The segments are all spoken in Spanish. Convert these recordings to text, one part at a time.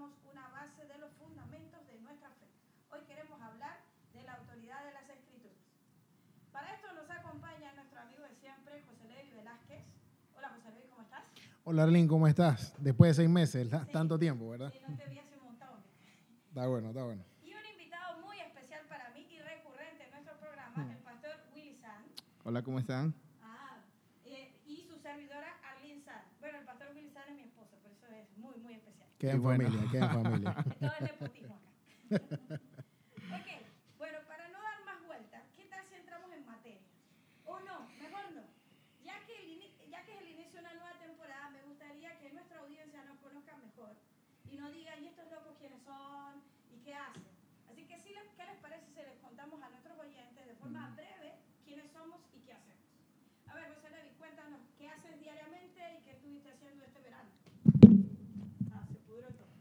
una base de los fundamentos de nuestra fe. Hoy queremos hablar de la autoridad de las escrituras. Para esto nos acompaña nuestro amigo de siempre, José Levi Velázquez. Hola José Levi, ¿cómo estás? Hola Arlene, ¿cómo estás? Después de seis meses, Sí. tanto tiempo, ¿verdad? Sí, no te vi hace un montón. Está bueno, está bueno. Y un invitado muy especial para mí y recurrente en nuestro programa, el pastor Willy. Hola, ¿cómo están? Ah, eh, y su servidora Arlene San. Bueno, el pastor Willy San es mi esposo, por eso es muy, muy especial. Queda en bueno. familia, queda en familia. Todo es nepotismo acá. ok, bueno, para no dar más vueltas, ¿qué tal si entramos en materia? O no, mejor no. Ya que, el ya que es el inicio de una nueva temporada, me gustaría que nuestra audiencia nos conozca mejor y nos digan, ¿y estos locos quiénes son y qué hacen? Así que, sí, ¿qué les parece si les contamos a nuestros oyentes de forma breve quiénes somos y qué hacemos? A ver, José Levi, cuéntanos, ¿qué haces diariamente y qué estuviste haciendo este verano? Ah, se pudrió todo.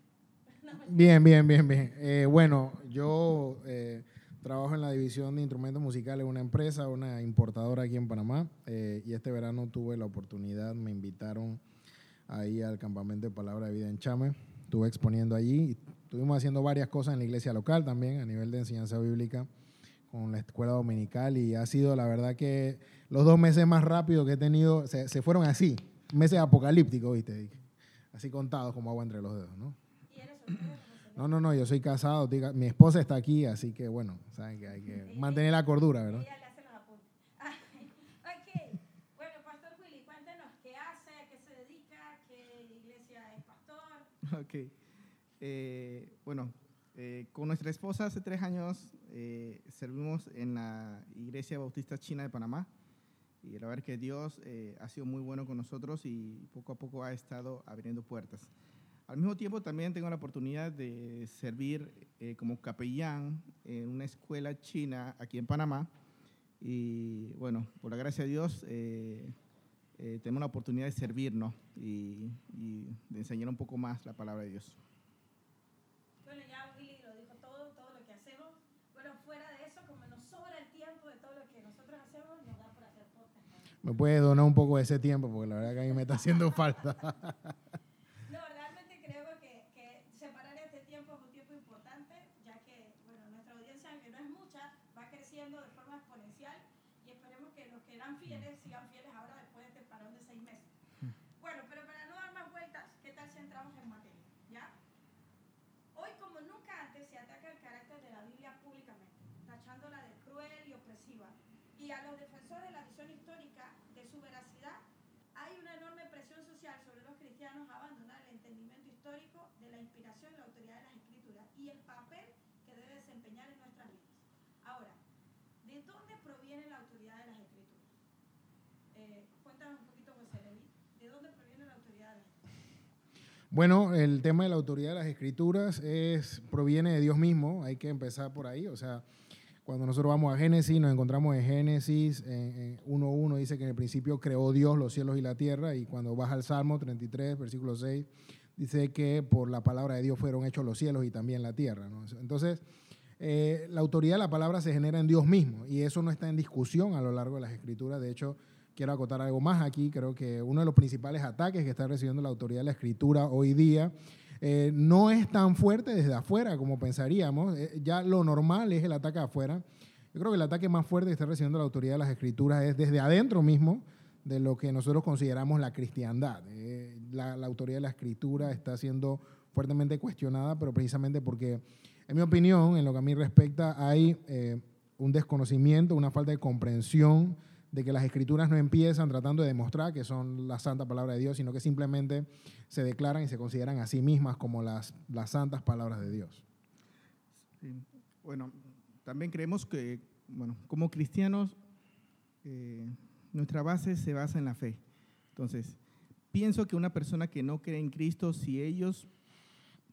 No, mentira. Bien, bien, bien, bien. Eh, bueno, yo eh, trabajo en la división de instrumentos musicales una empresa, una importadora aquí en Panamá, eh, y este verano tuve la oportunidad, me invitaron ahí al campamento de Palabra de Vida en Chame, estuve exponiendo allí, y estuvimos haciendo varias cosas en la iglesia local también, a nivel de enseñanza bíblica, con la escuela dominical, y ha sido la verdad que los dos meses más rápidos que he tenido, se, se fueron así, meses apocalípticos, ¿viste? Así contados como agua entre los dedos, ¿no? No, no, no, yo soy casado, diga, mi esposa está aquí, así que bueno, saben que hay que mantener la cordura, ¿verdad? Ok. Bueno, Pastor Willy, cuéntenos qué hace, a qué se dedica, qué iglesia es pastor. Ok. Eh, bueno, eh, con nuestra esposa hace tres años eh, servimos en la Iglesia Bautista China de Panamá. Y la verdad que Dios eh, ha sido muy bueno con nosotros y poco a poco ha estado abriendo puertas. Al mismo tiempo también tengo la oportunidad de servir eh, como capellán en una escuela china aquí en Panamá. Y bueno, por la gracia de Dios, eh, eh, tenemos la oportunidad de servirnos y, y de enseñar un poco más la palabra de Dios. Bueno, ya Willy lo dijo todo, todo lo que hacemos. Bueno, fuera de eso, como nos sobra el tiempo de todo lo que nosotros hacemos, nos da por hacer podcast. Me puedes donar un poco de ese tiempo, porque la verdad que a mí me está haciendo falta. No, realmente creo que, que separar este tiempo es un tiempo importante, ya que bueno, nuestra audiencia, aunque no es mucha, va creciendo de forma exponencial y esperemos que los que eran fieles sigan fieles ahora después de este parón de seis meses. Bueno, pero para no dar más vueltas, ¿qué tal si entramos en materia? ¿Ya? Hoy como nunca antes se ataca el carácter de la Biblia públicamente, tachándola de cruel y opresiva. A los defensores de la visión histórica de su veracidad hay una enorme presión social sobre los cristianos a abandonar el entendimiento histórico de la inspiración y la autoridad de las escrituras y el papel que debe desempeñar en nuestras vidas. Ahora, ¿de dónde proviene la autoridad de las escrituras? Eh, cuéntanos un poquito, José Levi, ¿de dónde proviene la autoridad de las escrituras? Bueno, el tema de la autoridad de las escrituras es, proviene de Dios mismo, hay que empezar por ahí, o sea, cuando nosotros vamos a Génesis, nos encontramos en Génesis en, en 1.1, dice que en el principio creó Dios los cielos y la tierra, y cuando vas al Salmo 33, versículo 6, dice que por la palabra de Dios fueron hechos los cielos y también la tierra. Entonces, eh, la autoridad de la palabra se genera en Dios mismo, y eso no está en discusión a lo largo de las escrituras. De hecho, quiero acotar algo más aquí. Creo que uno de los principales ataques que está recibiendo la autoridad de la escritura hoy día eh, no es tan fuerte desde afuera como pensaríamos. Eh, ya lo normal es el ataque afuera. Yo creo que el ataque más fuerte que está recibiendo la autoridad de las escrituras es desde adentro mismo de lo que nosotros consideramos la cristiandad. Eh, la, la autoridad de la escritura está siendo fuertemente cuestionada, pero precisamente porque, en mi opinión, en lo que a mí respecta, hay un desconocimiento, una falta de comprensión de que las escrituras no empiezan tratando de demostrar que son la santa palabra de Dios, sino que simplemente se declaran y se consideran a sí mismas como las, las santas palabras de Dios. Bueno, también creemos que, bueno, como cristianos, eh, nuestra base se basa en la fe. Entonces, pienso que una persona que no cree en Cristo, si ellos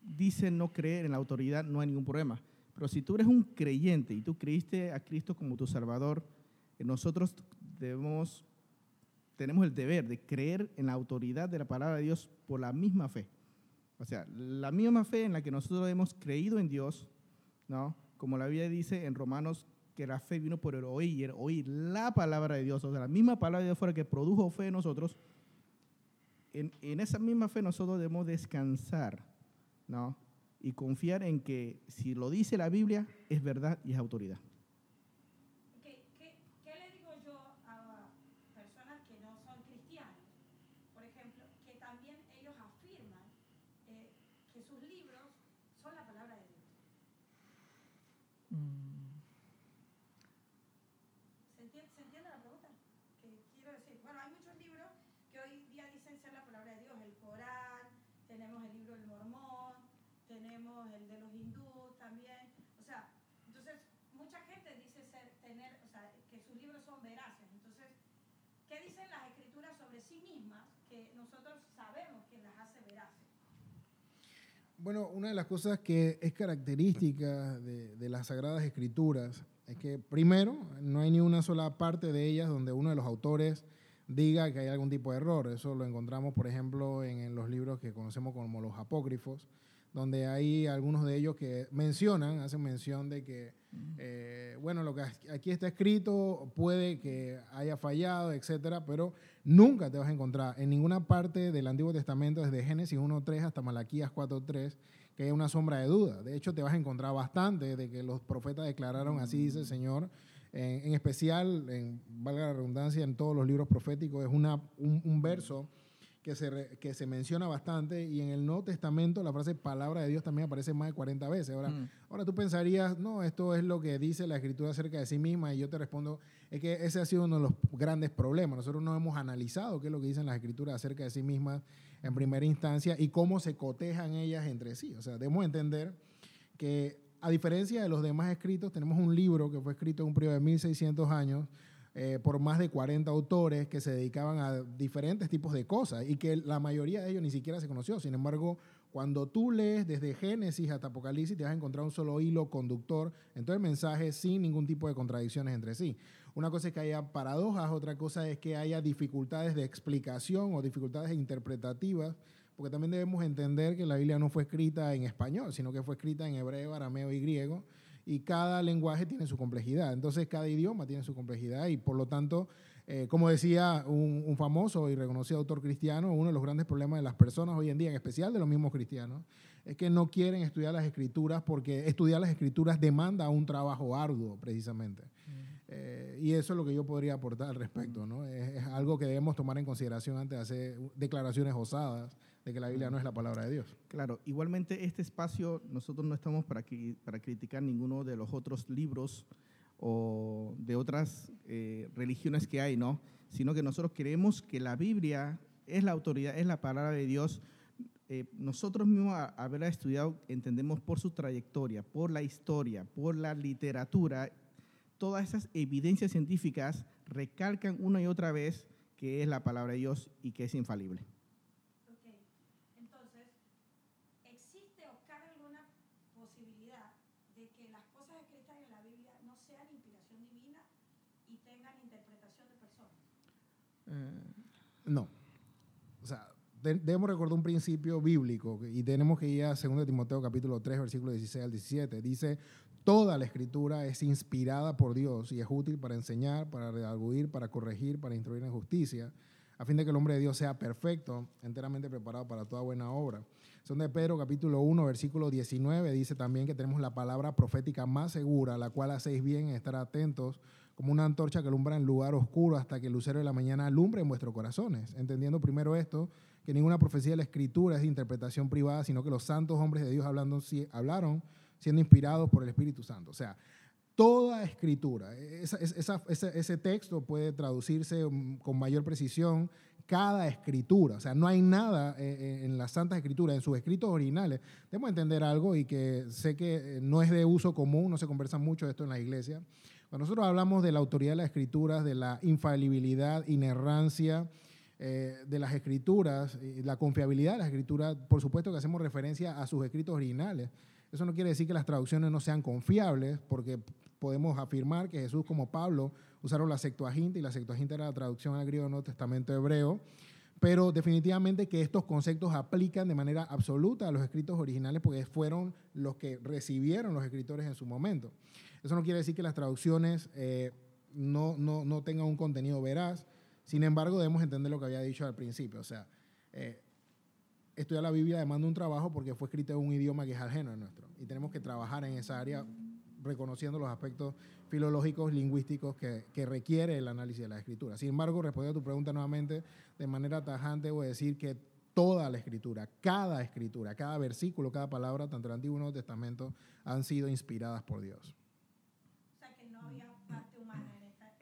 dicen no creer en la autoridad, no hay ningún problema. Pero si tú eres un creyente y tú creíste a Cristo como tu Salvador, nosotros debemos, tenemos el deber de creer en la autoridad de la palabra de Dios por la misma fe. O sea, la misma fe en la que nosotros hemos creído en Dios, ¿no? Como la Biblia dice en Romanos, que la fe vino por el oír, oír la palabra de Dios. O sea, la misma palabra de Dios fue la que produjo fe en nosotros. En, en esa misma fe nosotros debemos descansar, ¿no? Y confiar en que si lo dice la Biblia, es verdad y es autoridad. ¿Qué, qué, qué le digo yo a personas que no son cristianos? Por ejemplo, que también ellos afirman eh, que sus libros son la palabra de Dios. ¿Se entiende, ¿Se entiende la pregunta? Que quiero decir, bueno, hay muchos libros que hoy día dicen ser la palabra de Dios. El Corán, tenemos el libro del Mormón, tenemos el de los hindúes también. O sea, entonces mucha gente dice ser, tener, o sea, que sus libros son veraces. Entonces, ¿qué dicen las escrituras sobre sí mismas que nosotros sabemos que las hace veraces? Bueno, una de las cosas que es característica de, de las Sagradas Escrituras es que, primero, no hay ni una sola parte de ellas donde uno de los autores diga que hay algún tipo de error. Eso lo encontramos, por ejemplo, en, en los libros que conocemos como los apócrifos, donde hay algunos de ellos que mencionan, hacen mención de que, eh, bueno, lo que aquí está escrito puede que haya fallado, etcétera, pero nunca te vas a encontrar en ninguna parte del Antiguo Testamento, desde Génesis 1.3 hasta Malaquías 4.3, que haya una sombra de duda. De hecho, te vas a encontrar bastante de que los profetas declararon, así dice el Señor, en, en especial, en, valga la redundancia, en todos los libros proféticos, es una, un, un verso que se, re- que se menciona bastante y en el Nuevo Testamento la frase palabra de Dios también aparece más de 40 veces. Ahora, Mm. ahora tú pensarías, no, esto es lo que dice la Escritura acerca de sí misma y yo te respondo, es que ese ha sido uno de los grandes problemas. Nosotros no hemos analizado qué es lo que dicen las Escrituras acerca de sí mismas en primera instancia y cómo se cotejan ellas entre sí. O sea, debemos entender que a diferencia de los demás escritos, tenemos un libro que fue escrito en un periodo de 1600 años eh, por más de 40 autores que se dedicaban a diferentes tipos de cosas y que la mayoría de ellos ni siquiera se conoció. Sin embargo, cuando tú lees desde Génesis hasta Apocalipsis, te vas a encontrar un solo hilo conductor en todo el mensaje sin ningún tipo de contradicciones entre sí. Una cosa es que haya paradojas, otra cosa es que haya dificultades de explicación o dificultades interpretativas, porque también debemos entender que la Biblia no fue escrita en español, sino que fue escrita en hebreo, arameo y griego, y cada lenguaje tiene su complejidad. Entonces, cada idioma tiene su complejidad y por lo tanto, eh, como decía un, un famoso y reconocido autor cristiano, uno de los grandes problemas de las personas hoy en día, en especial de los mismos cristianos, es que no quieren estudiar las escrituras porque estudiar las escrituras demanda un trabajo arduo, precisamente. Eh, y eso es lo que yo podría aportar al respecto. ¿no? Es, es algo que debemos tomar en consideración antes de hacer declaraciones osadas de que la Biblia no es la palabra de Dios. Claro, igualmente este espacio nosotros no estamos para, cri- para criticar ninguno de los otros libros o de otras eh, religiones que hay, ¿no? Sino que nosotros creemos que la Biblia es la autoridad, es la palabra de Dios. Eh, nosotros mismos, a- haberla estudiado, entendemos por su trayectoria, por la historia, por la literatura, todas esas evidencias científicas recalcan una y otra vez que es la palabra de Dios y que es infalible. Ok, entonces, ¿existe o cabe alguna posibilidad de que las cosas escritas en la Biblia no sean inspiración divina y tengan interpretación de personas? No. O sea, de- debemos recordar un principio bíblico y tenemos que ir a 2 Timoteo capítulo 3, versículo 16 al 17. Dice, toda la escritura es inspirada por Dios y es útil para enseñar, para redarguir, para corregir, para instruir en justicia, a fin de que el hombre de Dios sea perfecto, enteramente preparado para toda buena obra. Son de Pedro capítulo 1, versículo 19, dice también que tenemos la palabra profética más segura, la cual hacéis bien en estar atentos, como una antorcha que alumbra en lugar oscuro hasta que el lucero de la mañana alumbre en vuestros corazones. Entendiendo primero esto, que ninguna profecía de la escritura es de interpretación privada, sino que los santos hombres de Dios hablando, hablaron siendo inspirados por el Espíritu Santo. O sea, toda escritura, ese texto puede traducirse mm, con mayor precisión, cada escritura, o sea, no hay nada eh, eh, en las santas escrituras, en sus escritos originales. Debemos entender algo y que sé que eh, no es de uso común, no se conversa mucho de esto en la iglesia. Cuando nosotros hablamos de la autoridad de las escrituras, de la infalibilidad, inerrancia de las escrituras, la confiabilidad de las escrituras, por supuesto que hacemos referencia a sus escritos originales. Eso no quiere decir que las traducciones no sean confiables, porque podemos afirmar que Jesús como Pablo usaron la Septuaginta y la Septuaginta era la traducción al griego del Nuevo Testamento hebreo, pero definitivamente que estos conceptos aplican de manera absoluta a los escritos originales porque fueron los que recibieron los escritores en su momento. Eso no quiere decir que las traducciones eh, no, no, no, tengan un contenido veraz, sin embargo debemos entender lo que había dicho al principio, o sea, eh, estudiar la Biblia demanda un trabajo porque fue escrito en un idioma que es ajeno a nuestro y tenemos que trabajar en esa área reconociendo los aspectos filológicos, lingüísticos que, que, requiere el análisis de la escritura. Sin embargo, respondiendo a tu pregunta nuevamente, de manera tajante voy a decir que toda la escritura, cada escritura, cada versículo, cada palabra, tanto el Antiguo como el Nuevo Testamento, han sido inspiradas por Dios. O sea, que no había parte humana en esta,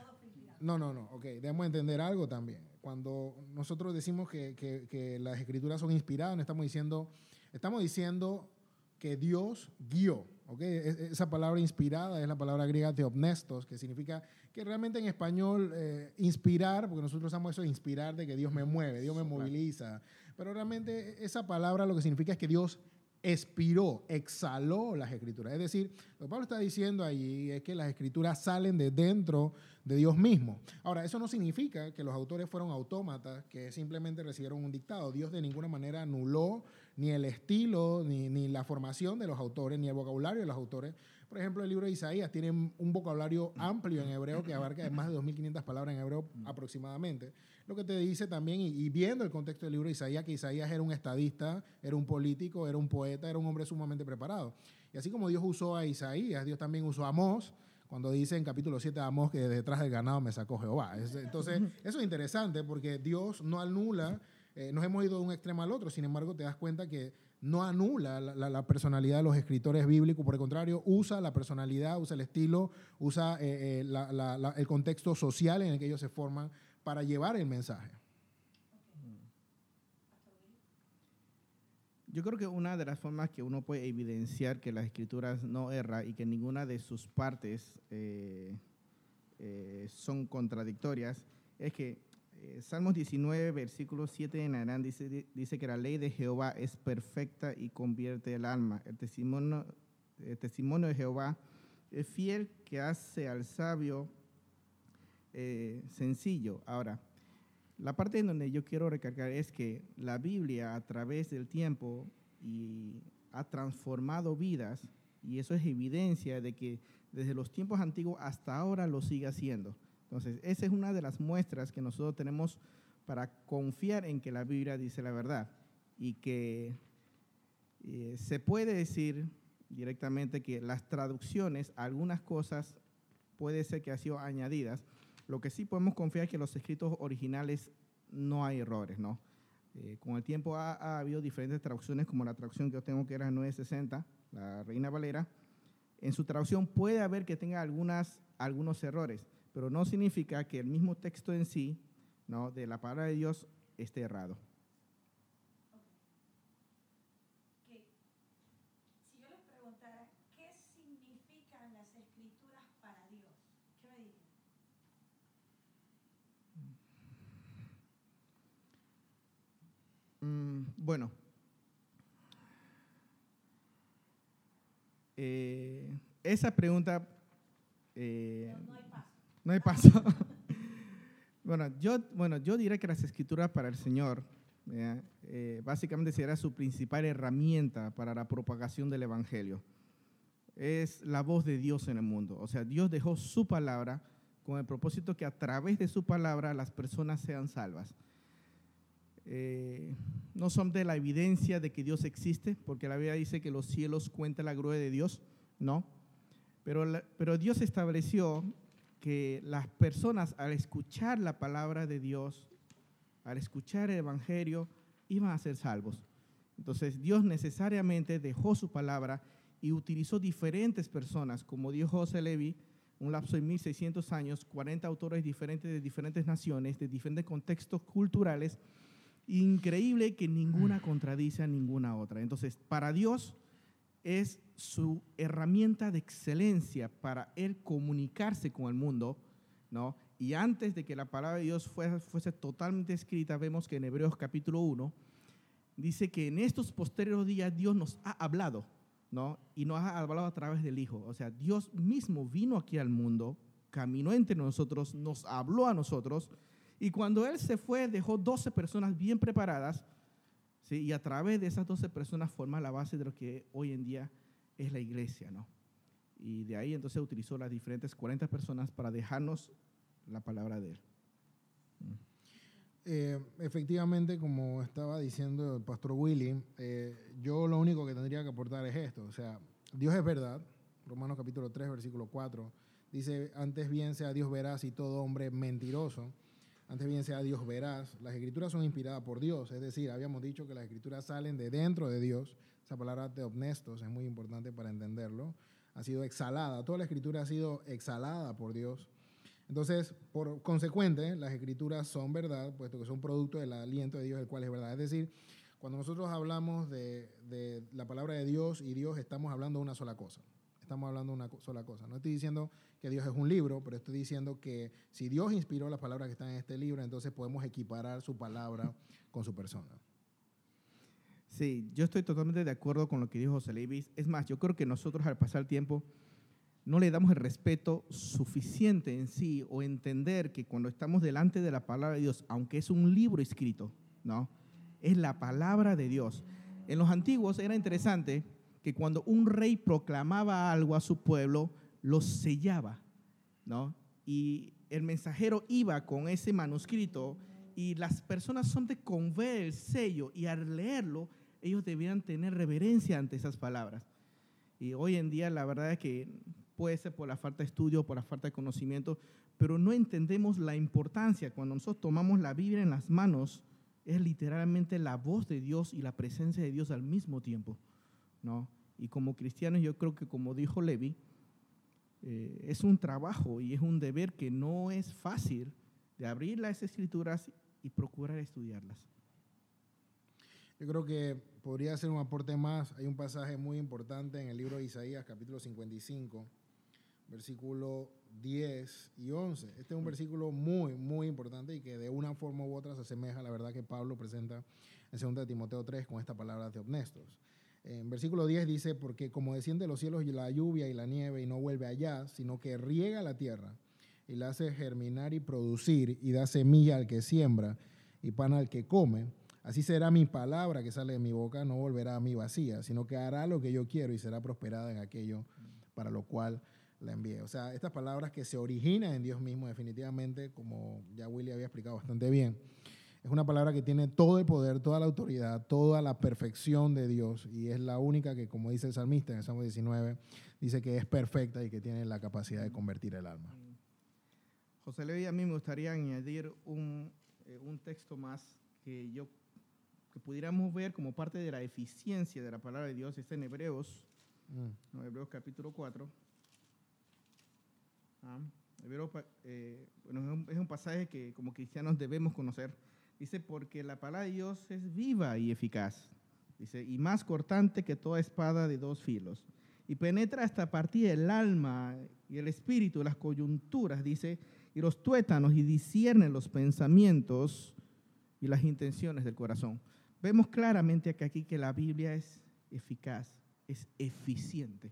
todo fue inspirado. No, no, no, ok, debemos entender algo también. Cuando nosotros decimos que, que, que las escrituras son inspiradas, no estamos diciendo, estamos diciendo que Dios guió. ¿okay? Esa palabra inspirada es la palabra griega teopnestos, que significa que realmente en español eh, inspirar, porque nosotros usamos eso de inspirar, de que Dios me mueve, Dios me moviliza, pero realmente esa palabra lo que significa es que Dios expiró, exhaló las escrituras. Es decir, lo que Pablo está diciendo allí es que las escrituras salen de dentro de Dios mismo. Ahora, eso no significa que los autores fueron autómatas, que simplemente recibieron un dictado. Dios de ninguna manera anuló ni el estilo, ni, ni, la formación de los autores, ni el vocabulario de los autores. Por ejemplo, el libro de Isaías tiene un vocabulario amplio en hebreo que abarca más de 2.500 palabras en hebreo aproximadamente. Lo que te dice también, y, y, viendo el contexto del libro de Isaías, que Isaías era un estadista, era un político, era un poeta, era un hombre sumamente preparado. Y así como Dios usó a Isaías, Dios también usó a Amós, cuando dice en capítulo 7 de Amós que detrás del ganado me sacó Jehová. Entonces, eso es interesante porque Dios no anula eh, nos hemos ido de un extremo al otro, sin embargo te das cuenta que no anula la, la, la, personalidad de los escritores bíblicos, por el contrario, usa la personalidad, usa el estilo, usa eh, eh, la, el contexto social en el que ellos se forman para llevar el mensaje. Yo creo que una de las formas que uno puede evidenciar que las escrituras no erra y que ninguna de sus partes eh, eh, son contradictorias es que eh, Salmos 19, versículo 7 en adelante dice, dice que la ley de Jehová es perfecta y convierte el alma. El testimonio, el testimonio de Jehová es fiel que hace al sabio eh, sencillo. Ahora, la parte en donde yo quiero recargar es que la Biblia a través del tiempo y ha transformado vidas y eso es evidencia de que desde los tiempos antiguos hasta ahora lo sigue haciendo. Entonces, esa es una de las muestras que nosotros tenemos para confiar en que la Biblia dice la verdad y que eh, se puede decir directamente que las traducciones, algunas cosas puede ser que han sido añadidas. Lo que sí podemos confiar es que los escritos originales no hay errores, ¿no? Eh, con el tiempo ha, ha, habido diferentes traducciones, como la traducción que yo tengo que era 960, la Reina Valera. En su traducción puede haber que tenga algunas, algunos errores, pero no significa que el mismo texto en sí, ¿no? de la palabra de Dios, esté errado. Okay. Si yo les preguntara, ¿qué significan las escrituras para Dios? ¿Qué me dirían? Mm, bueno, eh, esa pregunta... Eh, no, no hay paso. no hay paso. bueno, yo, bueno, yo diría que las escrituras para el Señor, eh, eh, básicamente será su principal herramienta para la propagación del Evangelio. Es la voz de Dios en el mundo. O sea, Dios dejó su palabra con el propósito que a través de su palabra las personas sean salvas. Eh, no son de la evidencia de que Dios existe, porque la Biblia dice que los cielos cuentan la gloria de Dios, no. Pero, pero Dios estableció que las personas al escuchar la palabra de Dios, al escuchar el Evangelio, iban a ser salvos. Entonces Dios necesariamente dejó su palabra y utilizó diferentes personas, como dijo José Levi, un lapso de 1600 años, 40 autores diferentes de diferentes naciones, de diferentes contextos culturales, increíble que ninguna contradice a ninguna otra. Entonces, para Dios es su herramienta de excelencia para él comunicarse con el mundo, ¿no? Y antes de que la palabra de Dios fuese, fuese totalmente escrita, vemos que en Hebreos capítulo 1 dice que en estos posteriores días Dios nos ha hablado. ¿no? Y nos ha hablado a través del Hijo. O sea, Dios mismo vino aquí al mundo, caminó entre nosotros, nos habló a nosotros, y cuando Él se fue, dejó 12 personas bien preparadas, ¿sí? y a través de esas 12 personas forma la base de lo que hoy en día es la iglesia, ¿no? Y de ahí entonces utilizó las diferentes 40 personas para dejarnos la palabra de Él. Eh, efectivamente, como estaba diciendo el pastor Willy, eh, yo lo único que tendría que aportar es esto. O sea, Dios es verdad. Romanos capítulo 3, versículo 4. Dice, antes bien sea Dios veraz y todo hombre mentiroso. Antes bien sea Dios veraz. Las escrituras son inspiradas por Dios. Es decir, habíamos dicho que las escrituras salen de dentro de Dios. Esa palabra de honestos es muy importante para entenderlo. Ha sido exhalada. Toda la escritura ha sido exhalada por Dios entonces, por consecuente, las escrituras son verdad, puesto que son producto del aliento de Dios, el cual es verdad. Es decir, cuando nosotros hablamos de, de, la palabra de Dios y Dios, estamos hablando de una sola cosa. Estamos hablando de una sola cosa. No estoy diciendo que Dios es un libro, pero estoy diciendo que si Dios inspiró las palabras que están en este libro, entonces podemos equiparar su palabra con su persona. Sí, yo estoy totalmente de acuerdo con lo que dijo José Levis. Es más, yo creo que nosotros al pasar el tiempo no le damos el respeto suficiente en sí o entender que cuando estamos delante de la palabra de Dios, aunque es un libro escrito, ¿no? Es la palabra de Dios. En los antiguos era interesante que cuando un rey proclamaba algo a su pueblo, lo sellaba, ¿no? Y el mensajero iba con ese manuscrito y las personas son de con ver el sello y al leerlo, ellos debían tener reverencia ante esas palabras. Y hoy en día la verdad es que puede ser por la falta de estudio, por la falta de conocimiento, pero no entendemos la importancia. Cuando nosotros tomamos la Biblia en las manos, es literalmente la voz de Dios y la presencia de Dios al mismo tiempo, ¿no? Y como cristianos, yo creo que como dijo Levi, eh, es un trabajo y es un deber que no es fácil de abrir las escrituras y procurar estudiarlas. Yo creo que podría ser un aporte más. Hay un pasaje muy importante en el libro de Isaías, capítulo 55, versículo 10 y 11. Este es un versículo muy, muy importante y que de una forma u otra se asemeja a la verdad que Pablo presenta en 2 Timoteo 3 con esta palabra de honestos. En versículo 10 dice, porque como desciende de los cielos la lluvia y la nieve y no vuelve allá, sino que riega la tierra y la hace germinar y producir y da semilla al que siembra y pan al que come, así será mi palabra que sale de mi boca, no volverá a mí vacía, sino que hará lo que yo quiero y será prosperada en aquello para lo cual la envié. O sea, estas palabras que se originan en Dios mismo, definitivamente, como ya Willy había explicado bastante bien, es una palabra que tiene todo el poder, toda la autoridad, toda la perfección de Dios y es la única que, como dice el salmista en el Salmo 19, dice que es perfecta y que tiene la capacidad de convertir el alma. José Levi, a mí me gustaría añadir un, eh, un texto más que yo que pudiéramos ver como parte de la eficiencia de la palabra de Dios, está en Hebreos, mm. Hebreos capítulo 4. Ah, eh, bueno, es un, pasaje que como cristianos debemos conocer. Dice, porque la palabra de Dios es viva y eficaz. Dice, y más cortante que toda espada de dos filos. Y penetra hasta partir el alma y el espíritu, las coyunturas, dice, y los tuétanos, y discierne los pensamientos y las intenciones del corazón. Vemos claramente que aquí que la Biblia es eficaz, es eficiente.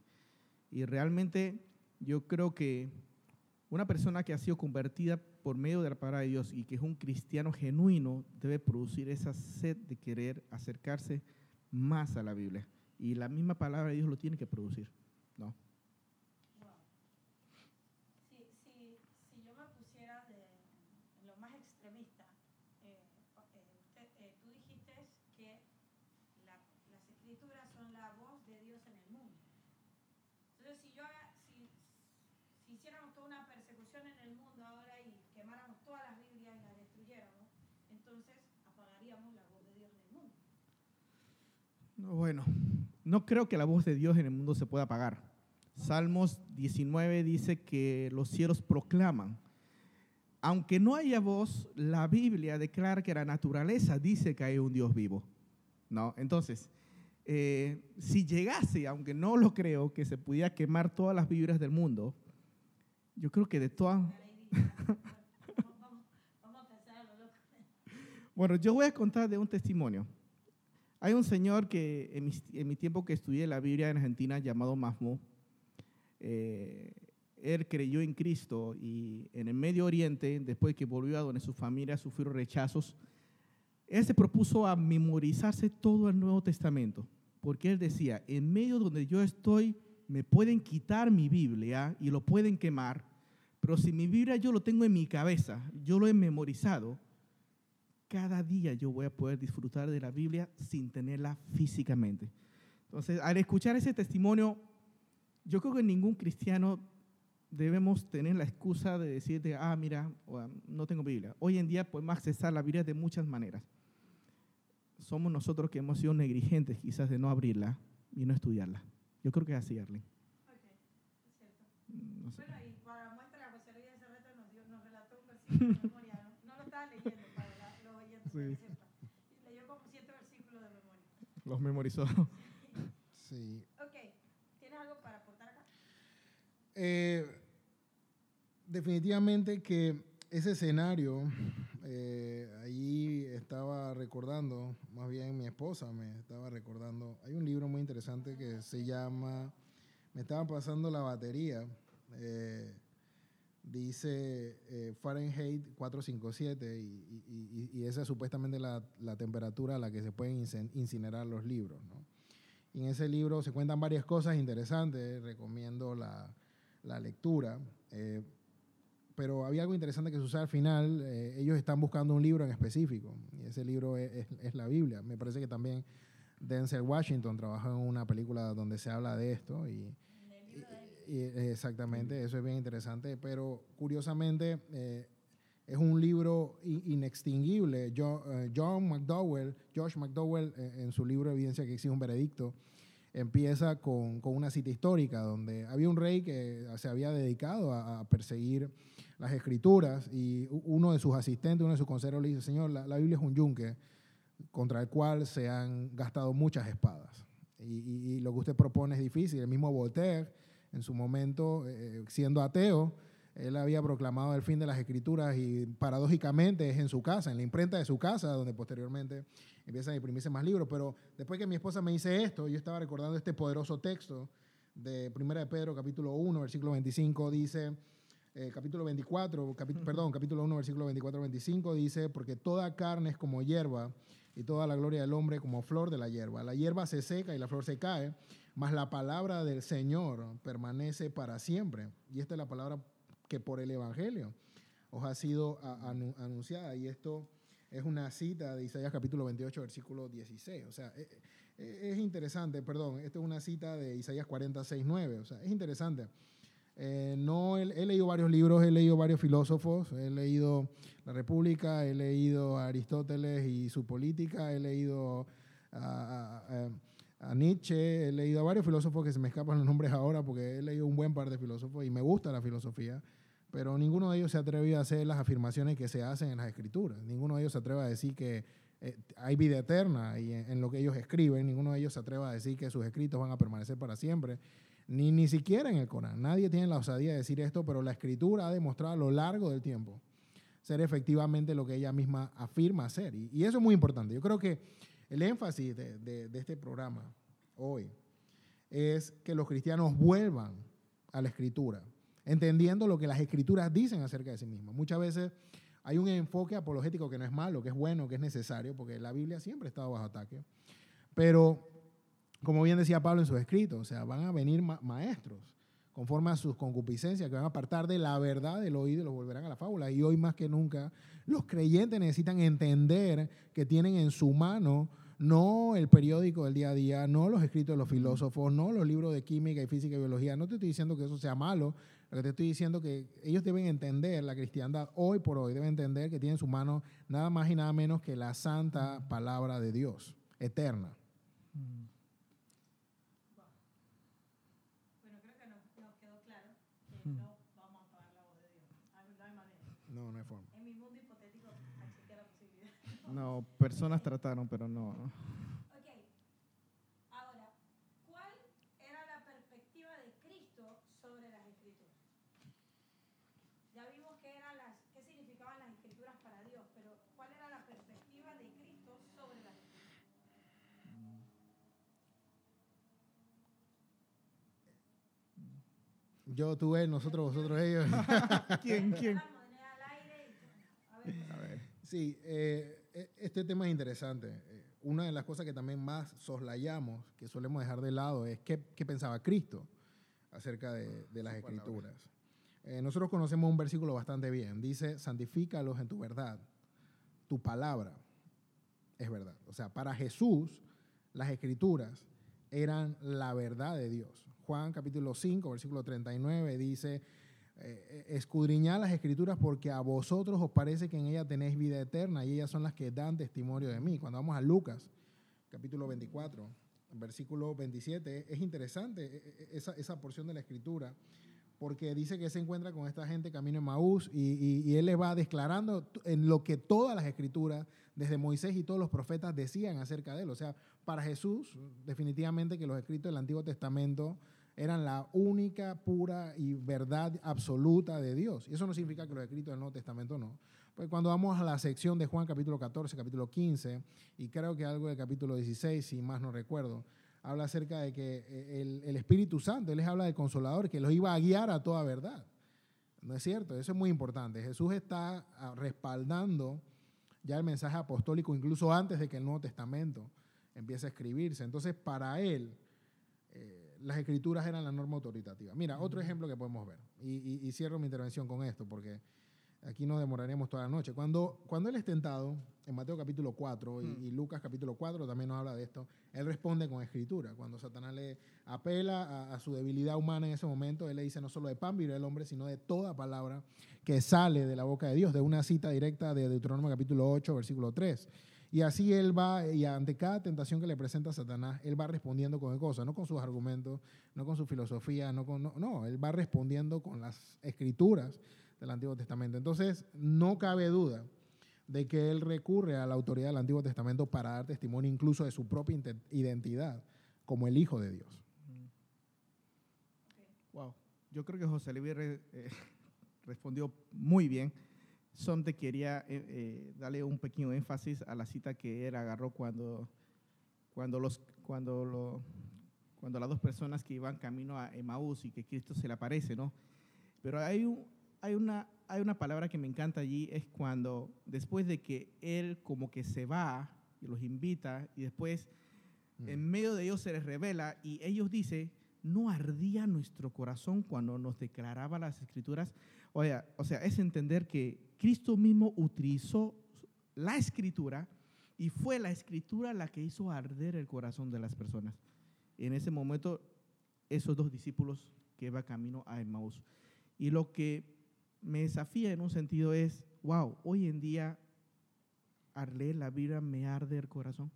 Y realmente yo creo que una persona que ha sido convertida por medio de la palabra de Dios y que es un cristiano genuino debe producir esa sed de querer acercarse más a la Biblia. Y la misma palabra de Dios lo tiene que producir, ¿no? Bueno, no creo que la voz de Dios en el mundo se pueda apagar. Salmos 19 dice que los cielos proclaman. Aunque no haya voz, la Biblia declara que la naturaleza dice que hay un Dios vivo. ¿No? Entonces, eh, si llegase, aunque no lo creo, que se pudiera quemar todas las Biblias del mundo, yo creo que de todas... bueno, yo voy a contar de un testimonio. Hay un señor que en mi, en mi tiempo que estudié la Biblia en Argentina llamado Mahmoud, eh, él creyó en Cristo y en el Medio Oriente, después que volvió a donde su familia sufrió rechazos, él se propuso a memorizarse todo el Nuevo Testamento, porque él decía, en medio donde yo estoy, me pueden quitar mi Biblia y lo pueden quemar, pero si mi Biblia yo lo tengo en mi cabeza, yo lo he memorizado, cada día yo voy a poder disfrutar de la Biblia sin tenerla físicamente. Entonces, al escuchar ese testimonio, yo creo que ningún cristiano debemos tener la excusa de decirte, ah, mira, no tengo Biblia. Hoy en día podemos accesar la Biblia de muchas maneras. Somos nosotros que hemos sido negligentes quizás de no abrirla y no estudiarla. Yo creo que es así, Arlene. Es cierto. No sé. Bueno, y para muestra, José Luis de Cerreto nos, dio, nos relató un versículo de memoria. No, no lo estaba leyendo para la- los oyentes, para que Sí. Leyó como siete versículos de memoria. Los memorizó. Sí. Ok, ¿tienes algo para aportar acá? Eh, definitivamente que ese escenario, eh, allí estaba recordando, más bien mi esposa me estaba recordando, hay un libro muy interesante que se llama, me estaba pasando la batería, eh, dice eh, Fahrenheit 457 y, esa es supuestamente la, la temperatura a la que se pueden incinerar los libros. ¿no? Y en ese libro se cuentan varias cosas interesantes, recomiendo la, la lectura. eh, pero había algo interesante que sucede al final. eh, ellos están buscando un libro en específico y ese libro es, es- es la Biblia. Me parece que también Denzel Washington trabajó en una película donde se habla de esto y, Y- exactamente, eso es bien interesante, pero curiosamente eh, es un libro inextinguible. Jo- eh, John McDowell, Josh McDowell, eh, en su libro Evidencia que exige un veredicto, empieza con, con una cita histórica donde había un rey que se había dedicado a, a perseguir las escrituras y uno de sus asistentes, uno de sus consejeros le dice, Señor, la, la Biblia es un yunque contra el cual se han gastado muchas espadas. Y, y- y lo que usted propone es difícil. El mismo Voltaire, en su momento, eh, siendo ateo, él había proclamado el fin de las escrituras y paradójicamente es en su casa, en la imprenta de su casa, donde posteriormente empiezan a imprimirse más libros. Pero después que mi esposa me dice esto, yo estaba recordando este poderoso texto de 1 de Pedro, capítulo 1, versículo 25, dice, eh, capítulo 24, capi- perdón, capítulo 1, versículo 24-25, dice, porque toda carne es como hierba y toda la gloria del hombre como flor de la hierba. La hierba se seca y la flor se cae, mas la palabra del Señor permanece para siempre. Y esta es la palabra que por el Evangelio os ha sido anunciada. Y esto es una cita de Isaías capítulo 28, versículo 16. O sea, e- e- es interesante, perdón, esta es una cita de Isaías 46, 9. O sea, es interesante. Eh, no, he, leído varios libros, he leído varios filósofos, he leído La República, he leído a Aristóteles y su política, he leído a, a- a Nietzsche, he leído a varios filósofos que se me escapan los nombres ahora porque he leído un buen par de filósofos y me gusta la filosofía, pero ninguno de ellos se ha atrevido a hacer las afirmaciones que se hacen en las escrituras. Ninguno de ellos se atreve a decir que eh, hay vida eterna y en, lo que ellos escriben, ninguno de ellos se atreve a decir que sus escritos van a permanecer para siempre ni, ni siquiera en el Corán. Nadie tiene la osadía de decir esto, pero la escritura ha demostrado a lo largo del tiempo ser efectivamente lo que ella misma afirma ser. Y eso es muy importante. Yo creo que el énfasis de, de- este programa hoy es que los cristianos vuelvan a la escritura, entendiendo lo que las escrituras dicen acerca de sí mismas. Muchas veces hay un enfoque apologético que no es malo, que es bueno, que es necesario, porque la Biblia siempre ha estado bajo ataque. Pero como bien decía Pablo en sus escritos, o sea, van a venir ma- maestros conforme a sus concupiscencias, que van a apartar de la verdad del oído y los volverán a la fábula. Y hoy más que nunca, los creyentes necesitan entender que tienen en su mano no el periódico del día a día, no los escritos de los filósofos, no los libros de química y física y biología. No te estoy diciendo que eso sea malo, lo que te estoy diciendo es que ellos deben entender la cristiandad hoy por hoy, deben entender que tienen en su mano nada más y nada menos que la santa palabra de Dios, eterna. No, personas trataron, pero no. Ok. Ahora, ¿cuál era la perspectiva de Cristo sobre las escrituras? Ya vimos qué, eran las, qué significaban las escrituras para Dios, pero ¿cuál era la perspectiva de Cristo sobre las escrituras? Yo, tú, él, nosotros, vosotros, ellos. ¿Quién, quién? A ver. Sí, eh, este tema es interesante. Eh, Una de las cosas que también más soslayamos, que solemos dejar de lado, es qué, qué pensaba Cristo acerca de, de las escrituras. Eh, nosotros conocemos un versículo bastante bien. Dice, santifícalos en tu verdad. Tu palabra es verdad. O sea, para Jesús, las escrituras eran la verdad de Dios. Juan capítulo 5, versículo 39 dice, eh, escudriñad las escrituras porque a vosotros os parece que en ellas tenéis vida eterna y ellas son las que dan testimonio de mí. Cuando vamos a Lucas, capítulo 24, versículo 27, es interesante eh, eh, esa, esa porción de la escritura porque dice que se encuentra con esta gente camino en Maús y, él le va declarando en lo que todas las escrituras, desde Moisés y todos los profetas, decían acerca de él. O sea, para Jesús, definitivamente que los escritos del Antiguo Testamento eran la única, pura y verdad absoluta de Dios. Y eso no significa que los escritos del Nuevo Testamento no. Pues cuando vamos a la sección de Juan capítulo 14, capítulo 15, y creo que algo del capítulo 16, si más no recuerdo, habla acerca de que eh, el, el Espíritu Santo, él les habla del Consolador, que los iba a guiar a toda verdad. No es cierto, eso es muy importante. Jesús está ah, respaldando ya el mensaje apostólico incluso antes de que el Nuevo Testamento empiece a escribirse. Entonces, para él, las escrituras eran la norma autoritativa. Mira, otro ejemplo que podemos ver, y, y- y cierro mi intervención con esto, porque aquí nos demoraremos toda la noche. Cuando, cuando él es tentado, en Mateo capítulo 4 y, Mm. y Lucas capítulo 4 también nos habla de esto, él responde con escritura. Cuando Satanás le apela a, a su debilidad humana en ese momento, él le dice no solo de pan vivirá el hombre, sino de toda palabra que sale de la boca de Dios, de una cita directa de Deuteronomio capítulo 8, versículo 3. Y así él va, y ante cada tentación que le presenta Satanás, él va respondiendo con cosas, no con sus argumentos, no con su filosofía, no con. No, no, él va respondiendo con las escrituras del Antiguo Testamento. Entonces, no cabe duda de que él recurre a la autoridad del Antiguo Testamento para dar testimonio incluso de su propia identidad como el Hijo de Dios. Wow. Yo creo que José Luis re- eh, respondió muy bien. Solamente quería eh, eh, darle un pequeño énfasis a la cita que él agarró cuando, cuando, los, cuando, lo- cuando las dos personas que iban camino a Emaús y que Cristo se le aparece, ¿no? Pero hay, un- hay, una, hay una palabra que me encanta allí, es cuando después de que él como que se va y los invita y después Mm. en medio de ellos se les revela y ellos dicen, no ardía nuestro corazón cuando nos declaraba las escrituras. Oye, o sea, es entender que Cristo mismo utilizó la escritura y fue la escritura la que hizo arder el corazón de las personas. En ese momento, esos dos discípulos que va camino a Emmaus. Y lo que me desafía en un sentido es, wow, hoy en día al leer la Biblia me arde el corazón.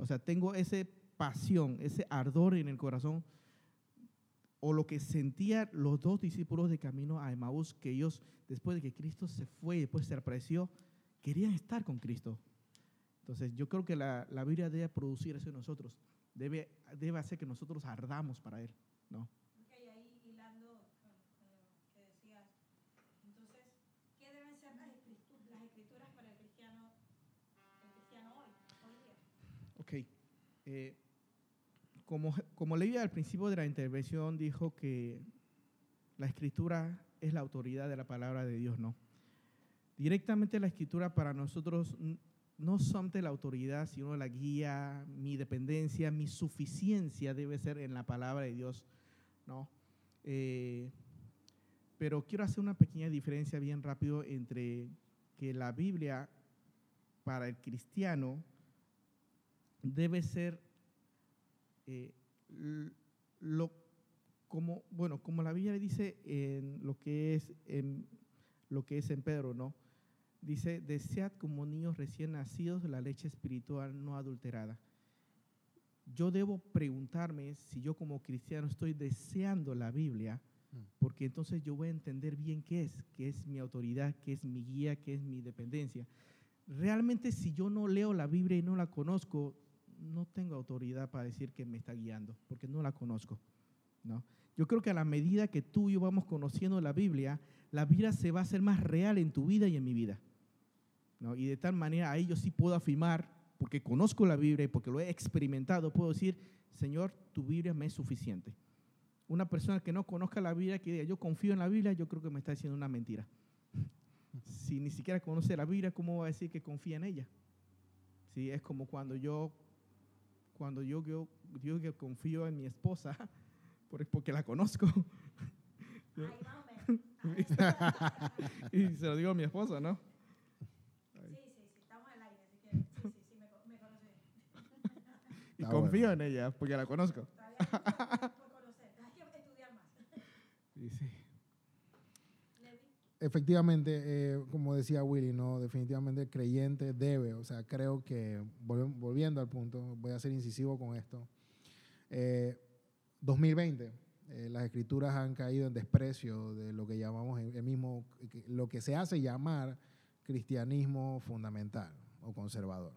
O sea, tengo esa pasión, ese ardor en el corazón, o lo que sentían los dos discípulos de camino a Emaús, que ellos, después de que Cristo se fue y después se apareció, querían estar con Cristo. Entonces, yo creo que la, la Biblia debe producir eso en nosotros, debe, debe hacer que nosotros ardamos para Él, ¿no? Ok, ahí hilando con, con lo que decías. Entonces, ¿qué deben ser las, escritu- las escrituras para el cristiano, el cristiano hoy, hoy día? Ok. Eh, como, como al principio de la intervención, dijo que la escritura es la autoridad de la palabra de Dios, ¿no? Directamente la escritura para nosotros no solamente la autoridad, sino la guía, mi dependencia, mi suficiencia debe ser en la palabra de Dios, ¿no? Eh, pero quiero hacer una pequeña diferencia bien rápido entre que la Biblia para el cristiano debe ser eh, lo, como, bueno, como la Biblia dice en lo que es en, lo que es en Pedro, ¿no? Dice, desead como niños recién nacidos la leche espiritual no adulterada. Yo debo preguntarme si yo como cristiano estoy deseando la Biblia, Mm. porque entonces yo voy a entender bien qué es, qué es mi autoridad, qué es mi guía, qué es mi dependencia. Realmente si yo no leo la Biblia y no la conozco, no tengo autoridad para decir que me está guiando, porque no la conozco. ¿no? Yo creo que a la medida que tú y yo vamos conociendo la Biblia, la Biblia se va a hacer más real en tu vida y en mi vida. ¿no? Y de tal manera ahí yo sí puedo afirmar, porque conozco la Biblia y porque lo he experimentado, puedo decir, Señor, tu Biblia me es suficiente. una persona que no conozca la Biblia, que diga yo confío en la Biblia, yo creo que me está diciendo una mentira. si ni siquiera conoce la Biblia, ¿cómo va a decir que confía en ella? Sí, es como cuando yo, cuando yo, yo que confío en mi esposa, porque la conozco. y se lo digo a mi esposa, ¿no? Sí, sí, sí, estamos al aire, así que sí, sí, sí, me, me conoce. y confío en ella, porque la conozco. Efectivamente, eh, como decía Willy, no, definitivamente el creyente debe, o sea, creo que, volviendo al punto, voy a ser incisivo con esto. 2020, eh, eh, las escrituras han caído en desprecio de lo que llamamos el mismo, lo que se hace llamar cristianismo fundamental o conservador.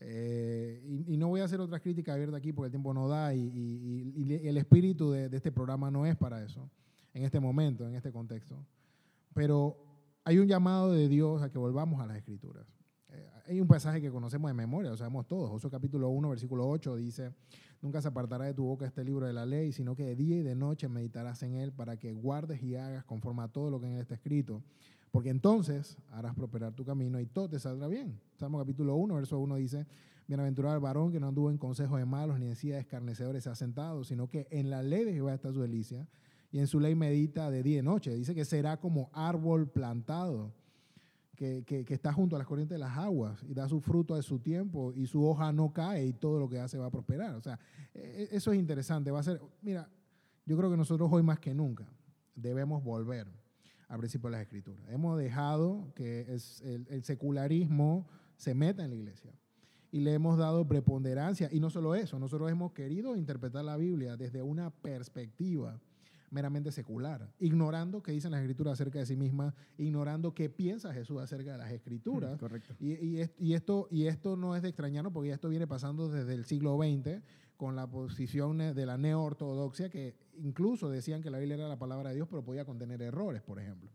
y, no voy a hacer otras críticas abiertas aquí porque el tiempo no da y, el espíritu de, de, este programa no es para eso, en este momento, en este contexto. Pero hay un llamado de Dios a que volvamos a las escrituras. Eh, hay un pasaje que conocemos de memoria, lo sabemos todos. Josué capítulo 1, versículo 8 dice, nunca se apartará de tu boca este libro de la ley, sino que de día y de noche meditarás en él para que guardes y hagas conforme a todo lo que en él está escrito. Porque entonces harás prosperar tu camino y todo te saldrá bien. Salmo capítulo 1, verso 1 dice, Bienaventurado el varón que no anduvo en consejos de malos ni en silla de escarnecedores se ha sentado, sino que en la ley de Jehová está su delicia y en su ley medita de día y noche. Dice que será como árbol plantado, que, está junto a las corrientes de las aguas y da su fruto a su tiempo y su hoja no cae y todo lo que hace va a prosperar. O sea, e, e, eso es interesante. Va a ser, mira, yo creo que nosotros hoy más que nunca debemos volver al principio de las escrituras. Hemos dejado que el, el secularismo se meta en la iglesia y le hemos dado preponderancia. Y no solo eso, nosotros hemos querido interpretar la Biblia desde una perspectiva meramente secular, ignorando qué dicen las escrituras acerca de sí mismas, ignorando qué piensa Jesús acerca de las escrituras. correcto. Y, y, esto, y esto no es de extrañarnos porque esto viene pasando desde el siglo XX con la posición de la neoortodoxia, que incluso decían que la Biblia era la palabra de Dios, pero podía contener errores, por ejemplo.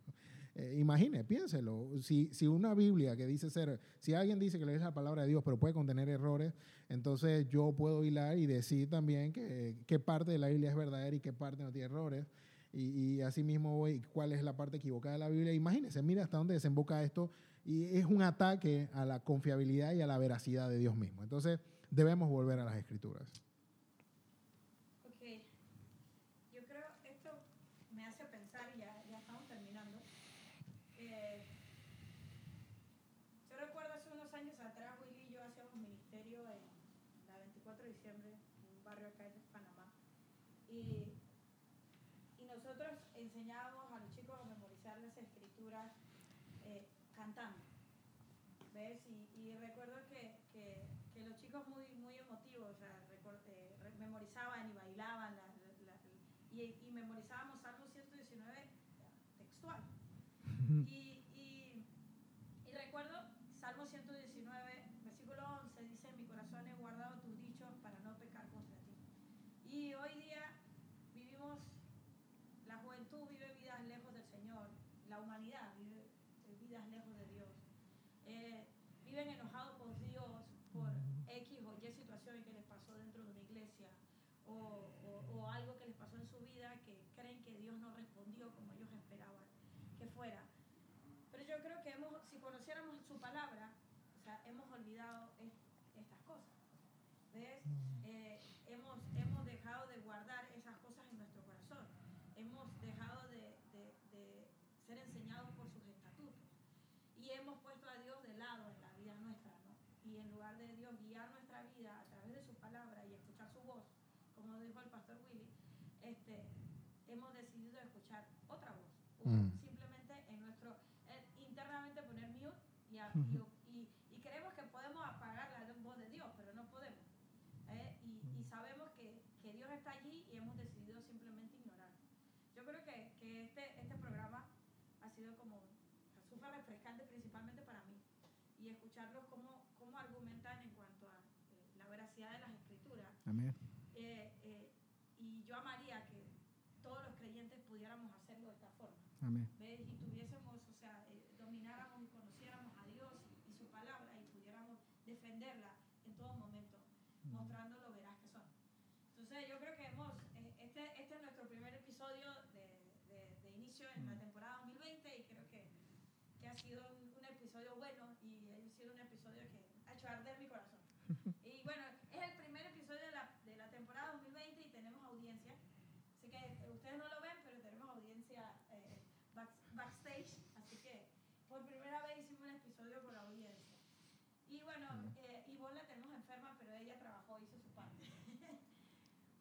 Eh, imagine, piénselo. Si, si, una Biblia que dice ser, si alguien dice que le es la palabra de Dios, pero puede contener errores, entonces yo puedo hilar y decir también que qué parte de la Biblia es verdadera y qué parte no tiene errores. Y, y así mismo cuál es la parte equivocada de la Biblia. Imagínense, mira hasta dónde desemboca esto. Y es un ataque a la confiabilidad y a la veracidad de Dios mismo. Entonces debemos volver a las escrituras. enseñábamos a los chicos a memorizar las escrituras eh, cantando. ¿Ves? Y, recuerdo que, que, los chicos muy, muy emotivos, o sea, eh, memorizaban y bailaban y, y, memorizábamos Salmo 119 textual. Y recuerdo Salmo 119, versículo 11, dice, mi corazón he guardado tus dichos para no pecar contra ti. Y hoy día la humanidad vive vidas lejos de Dios. Eh, viven enojados por Dios por X o Y situación que les pasó dentro de una iglesia o, o, algo que les pasó en su vida que creen que Dios no respondió como ellos esperaban que fuera. Pero yo creo que hemos, si conociéramos su palabra, o sea, hemos olvidado estas cosas. ¿Ves? Eh, hemos, hemos dejado de guardar esas cosas en nuestro corazón. Hemos dejado ser enseñados por sus estatutos. Y hemos puesto a Dios de lado en la vida nuestra, ¿no? Y en lugar de Dios guiar nuestra vida a través de su palabra y escuchar su voz, como dijo el pastor Willy, este, hemos decidido escuchar otra voz. Mm. Simplemente en nuestro, eh, internamente poner mute y, y, y, creemos que podemos apagar la voz de Dios, pero no podemos. ¿eh? Y, y, sabemos que, que, Dios está allí y hemos decidido simplemente ignorar. Yo creo que, que este, este programa sido como súper refrescante principalmente para mí. Y escucharlos cómo, cómo argumentan en cuanto a eh, la veracidad de las escrituras. Amén. Eh, eh, y yo amaría que todos los creyentes pudiéramos hacerlo de esta forma. Amén. Y tuviésemos, o sea, domináramos y conociéramos a Dios y, su palabra y pudiéramos defenderla en todo momento, mostrando lo veraz que son. Entonces yo creo que hemos, este, este es nuestro episodio de, de- de inicio en la temporada 2020 y creo que, que ha sido un, un episodio bueno y ha sido un episodio que ha hecho arder mi corazón. Y bueno, es el primer episodio de la, de la temporada 2020 y tenemos audiencia. Así que eh, ustedes no lo ven, pero tenemos audiencia eh, back- backstage. Así que por primera vez hicimos un episodio con audiencia. Y bueno, eh, Ivonne la tenemos enferma, pero ella trabajó, hizo su parte.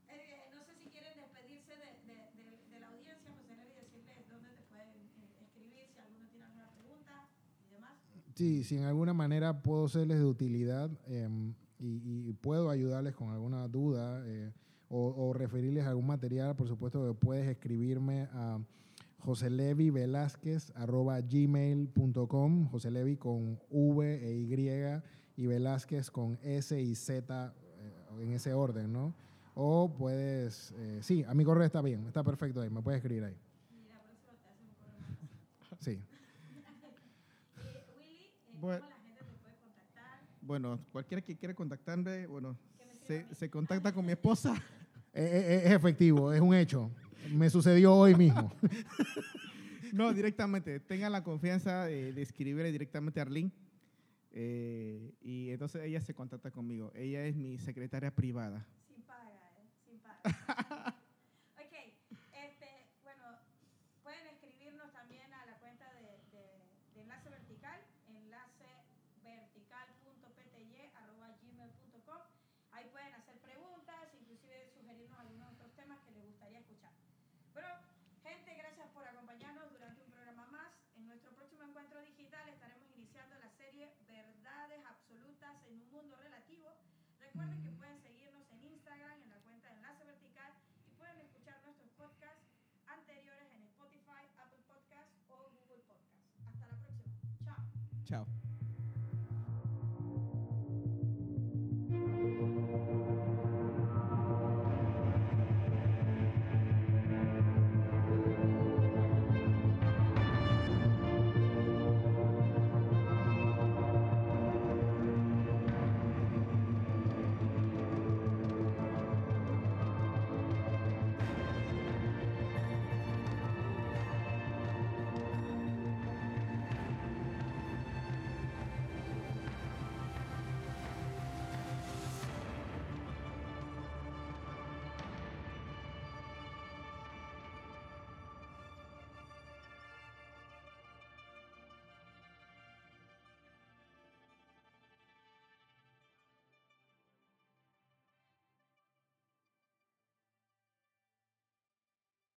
Eh, no sé si quieren despedirse de, de- de- de la audiencia, José Neri, y decirles dónde te pueden eh, escribir, si alguno tiene alguna pregunta y demás. Sí, si en alguna manera puedo serles de utilidad em, y, y puedo ayudarles con alguna duda eh, o, o referirles a algún material, por supuesto que puedes escribirme a joselevi.velázquez.gmail.com Joselevi con V e Y y Velázquez con S y Z eh, en ese orden, ¿no? O puedes, eh, sí, a mi correo está bien, está perfecto ahí, me puedes escribir ahí. Te un correo. Sí. Bueno. ¿cómo la gente te puede contactar? Bueno, cualquiera que quiera contactarme, bueno, se, se contacta con mi esposa. Eh, es efectivo, es un hecho. Me sucedió hoy mismo. No, directamente. Tengan la confianza de, de escribirle directamente a Arlene. Eh, y entonces ella se contacta conmigo. Ella es mi secretaria privada. Sin paga, ¿eh? Sin paga. ok, este, bueno, pueden escribirnos también a la cuenta de, de- de Enlace Vertical, enlacevertical.pty.gmail.com. Ahí pueden hacer preguntas, inclusive sugerirnos algunos otros temas que les gustaría escuchar. Bueno, gente, gracias por acompañarnos durante un programa más. En nuestro próximo encuentro digital estaremos iniciando la serie Verdades Absolutas en un Mundo Relativo. Recuerden que pueden seguirnos en Instagram, en la cuenta de Enlace Vertical, y pueden escuchar nuestros podcasts anteriores en Spotify, Apple Podcasts o Google Podcasts. Hasta la próxima. Chao. Chao.